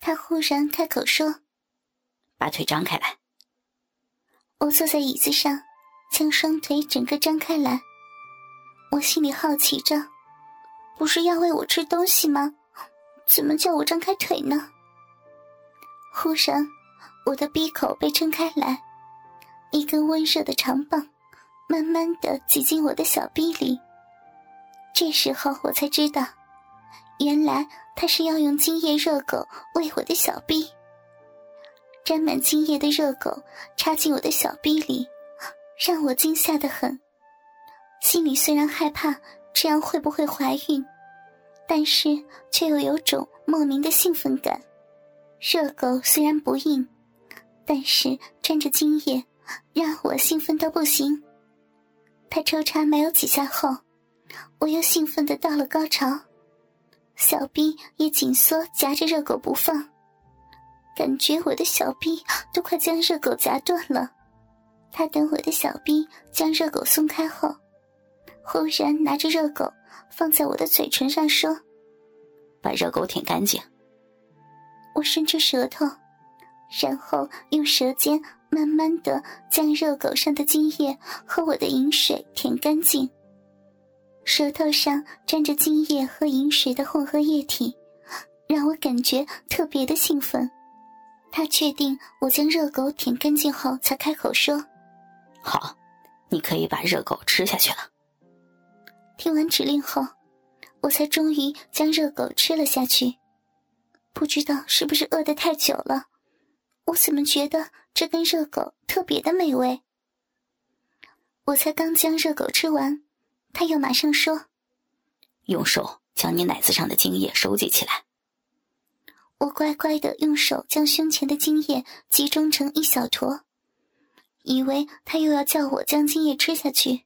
他忽然开口说：“把腿张开来。”我坐在椅子上，将双腿整个张开来。我心里好奇着，不是要喂我吃东西吗？怎么叫我张开腿呢？忽然，我的鼻口被撑开来，一根温热的长棒慢慢的挤进我的小臂里。这时候我才知道，原来他是要用精液热狗喂我的小逼。沾满精液的热狗插进我的小逼里，让我惊吓的很。心里虽然害怕这样会不会怀孕，但是却又有种莫名的兴奋感。热狗虽然不硬，但是沾着精液，让我兴奋到不行。他抽插没有几下后，我又兴奋的到了高潮，小臂也紧缩夹着热狗不放。感觉我的小臂都快将热狗夹断了，他等我的小臂将热狗松开后，忽然拿着热狗放在我的嘴唇上说：“把热狗舔干净。”我伸出舌头，然后用舌尖慢慢的将热狗上的精液和我的饮水舔干净。舌头上沾着精液和饮水的混合液体，让我感觉特别的兴奋。他确定我将热狗舔干净后，才开口说：“好，你可以把热狗吃下去了。”听完指令后，我才终于将热狗吃了下去。不知道是不是饿得太久了，我怎么觉得这根热狗特别的美味？我才刚将热狗吃完，他又马上说：“用手将你奶子上的精液收集起来。”我乖乖的用手将胸前的精液集中成一小坨，以为他又要叫我将精液吃下去，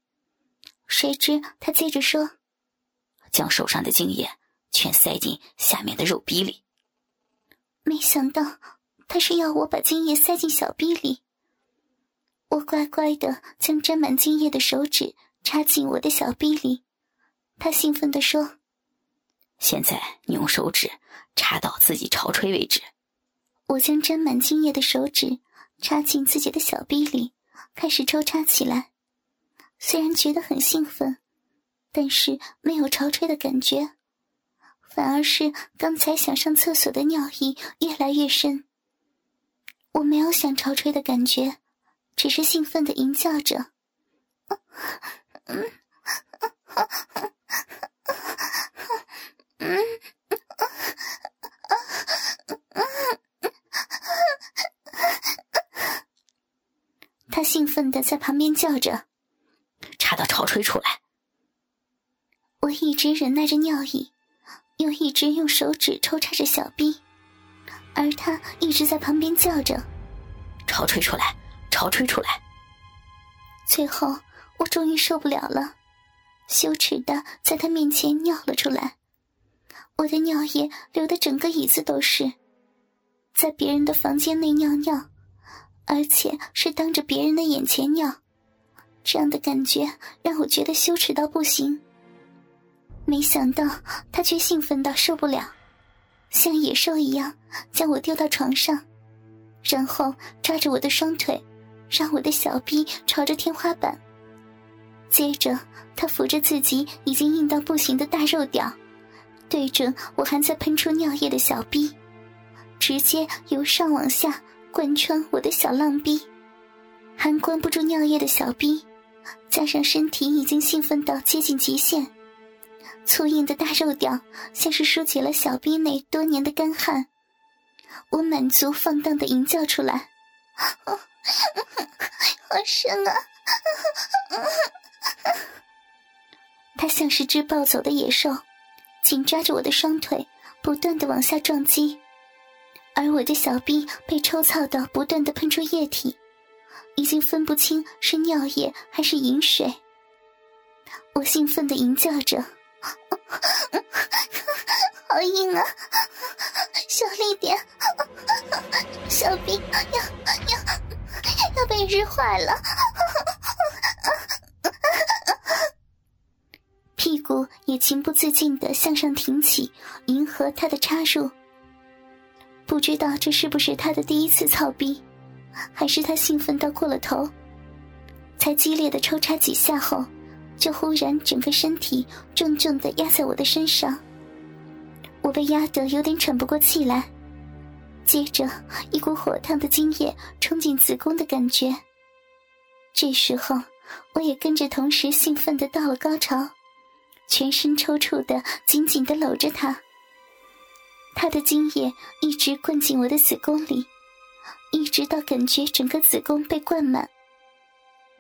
谁知他接着说：“将手上的精液全塞进下面的肉逼里。”没想到他是要我把精液塞进小逼里。我乖乖的将沾满精液的手指插进我的小臂里，他兴奋地说。现在你用手指插到自己潮吹为止。我将沾满精液的手指插进自己的小臂里，开始抽插起来。虽然觉得很兴奋，但是没有潮吹的感觉，反而是刚才想上厕所的尿意越来越深。我没有想潮吹的感觉，只是兴奋的吟叫着。嗯，他兴奋的在旁边叫着：“插到潮吹出来！”我一直忍耐着尿意，又一直用手指抽插着小臂，而他一直在旁边叫着：“潮吹出来，潮吹出来！”最后，我终于受不了了，羞耻的在他面前尿了出来。我的尿液流的整个椅子都是，在别人的房间内尿尿，而且是当着别人的眼前尿，这样的感觉让我觉得羞耻到不行。没想到他却兴奋到受不了，像野兽一样将我丢到床上，然后抓着我的双腿，让我的小臂朝着天花板。接着他扶着自己已经硬到不行的大肉屌。对准我还在喷出尿液的小逼，直接由上往下贯穿我的小浪逼，还关不住尿液的小逼，加上身体已经兴奋到接近极限，粗硬的大肉屌像是疏解了小逼内多年的干旱，我满足放荡的吟叫出来，好深啊！他像是只暴走的野兽。紧抓着我的双腿，不断的往下撞击，而我的小臂被抽操到不断的喷出液体，已经分不清是尿液还是饮水。我兴奋的吟叫着：“好硬啊，小力点，小臂要要要被日坏了。”屁股也情不自禁地向上挺起，迎合他的插入。不知道这是不是他的第一次操逼，还是他兴奋到过了头，才激烈的抽插几下后，就忽然整个身体重重的压在我的身上。我被压得有点喘不过气来，接着一股火烫的精液冲进子宫的感觉。这时候，我也跟着同时兴奋的到了高潮，全身抽搐的紧紧的搂着他。他的精液一直灌进我的子宫里，一直到感觉整个子宫被灌满。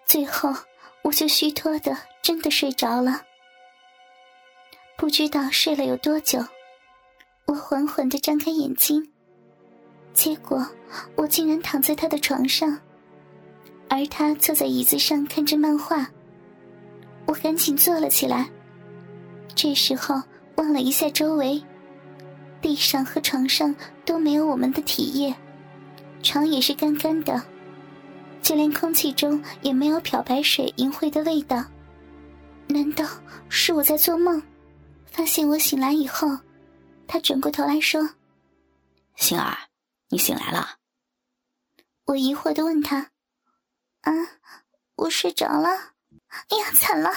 最后，我就虚脱的真的睡着了。不知道睡了有多久，我缓缓的张开眼睛，结果我竟然躺在他的床上，而他坐在椅子上看着漫画。我赶紧坐了起来，这时候望了一下周围。地上和床上都没有我们的体液，床也是干干的，就连空气中也没有漂白水淫秽的味道。难道是我在做梦？发现我醒来以后，他转过头来说：“星儿，你醒来了。”我疑惑的问他：“啊，我睡着了。哎呀，惨了！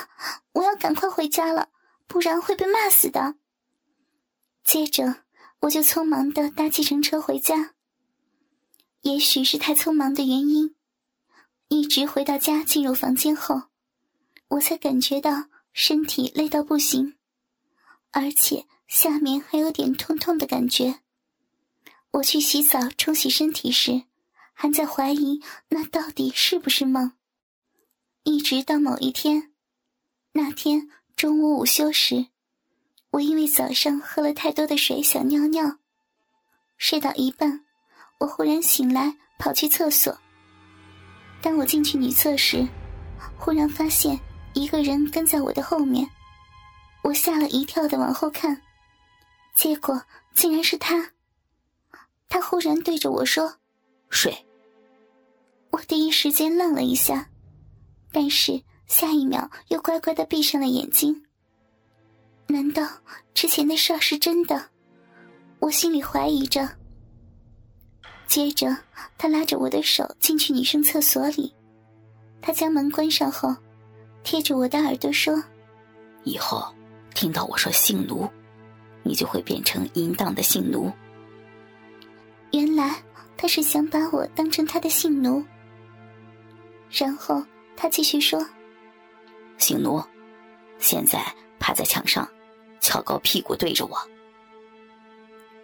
我要赶快回家了，不然会被骂死的。”接着。我就匆忙的搭计程车回家。也许是太匆忙的原因，一直回到家进入房间后，我才感觉到身体累到不行，而且下面还有点痛痛的感觉。我去洗澡冲洗身体时，还在怀疑那到底是不是梦。一直到某一天，那天中午午休时。我因为早上喝了太多的水，想尿尿，睡到一半，我忽然醒来，跑去厕所。当我进去女厕时，忽然发现一个人跟在我的后面，我吓了一跳的往后看，结果竟然是他。他忽然对着我说：“睡。”我第一时间愣了一下，但是下一秒又乖乖的闭上了眼睛。难道之前的事儿是真的？我心里怀疑着。接着，他拉着我的手进去女生厕所里，他将门关上后，贴着我的耳朵说：“以后听到我说性奴，你就会变成淫荡的性奴。”原来他是想把我当成他的性奴。然后他继续说：“性奴，现在趴在墙上。”翘高屁股对着我，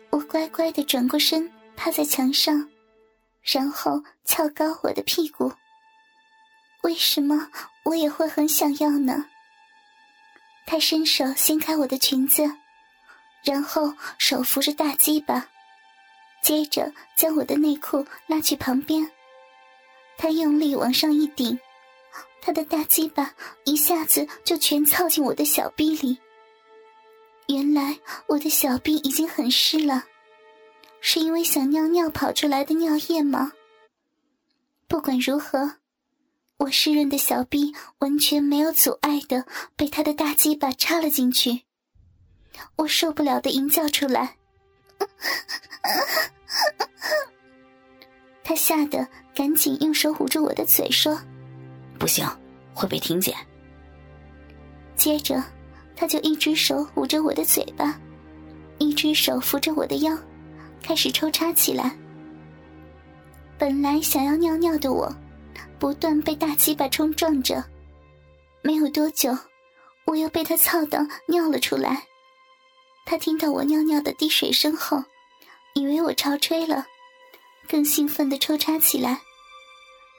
我乖乖的转过身，趴在墙上，然后翘高我的屁股。为什么我也会很想要呢？他伸手掀开我的裙子，然后手扶着大鸡巴，接着将我的内裤拉去旁边，他用力往上一顶，他的大鸡巴一下子就全操进我的小臂里。原来我的小臂已经很湿了，是因为想尿尿跑出来的尿液吗？不管如何，我湿润的小臂完全没有阻碍的被他的大鸡巴插了进去，我受不了的淫叫出来，他吓得赶紧用手捂住我的嘴说：“不行，会被听见。”接着。他就一只手捂着我的嘴巴，一只手扶着我的腰，开始抽插起来。本来想要尿尿的我，不断被大鸡巴冲撞着，没有多久，我又被他操到尿了出来。他听到我尿尿的滴水声后，以为我潮吹了，更兴奋的抽插起来。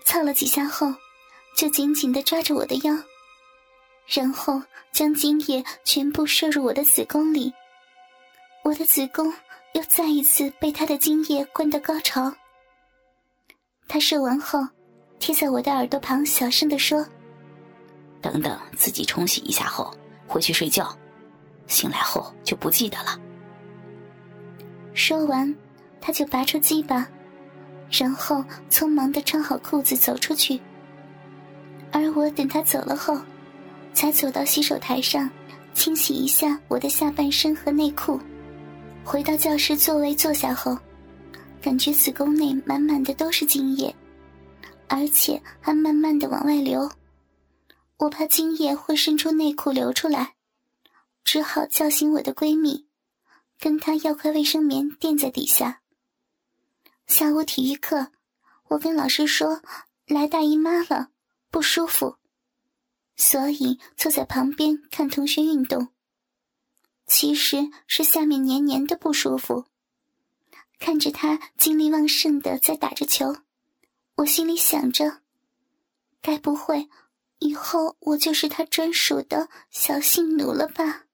操了几下后，就紧紧的抓着我的腰。然后将精液全部射入我的子宫里，我的子宫又再一次被他的精液灌到高潮。他射完后，贴在我的耳朵旁小声的说：“等等，自己冲洗一下后回去睡觉，醒来后就不记得了。”说完，他就拔出鸡巴，然后匆忙的穿好裤子走出去。而我等他走了后。才走到洗手台上，清洗一下我的下半身和内裤。回到教室座位坐下后，感觉子宫内满满的都是精液，而且还慢慢的往外流。我怕精液会渗出内裤流出来，只好叫醒我的闺蜜，跟她要块卫生棉垫在底下。下午体育课，我跟老师说来大姨妈了，不舒服，所以坐在旁边看同学运动。其实是下面黏黏的不舒服。看着他精力旺盛的在打着球，我心里想着，该不会以后我就是他专属的小性奴了吧？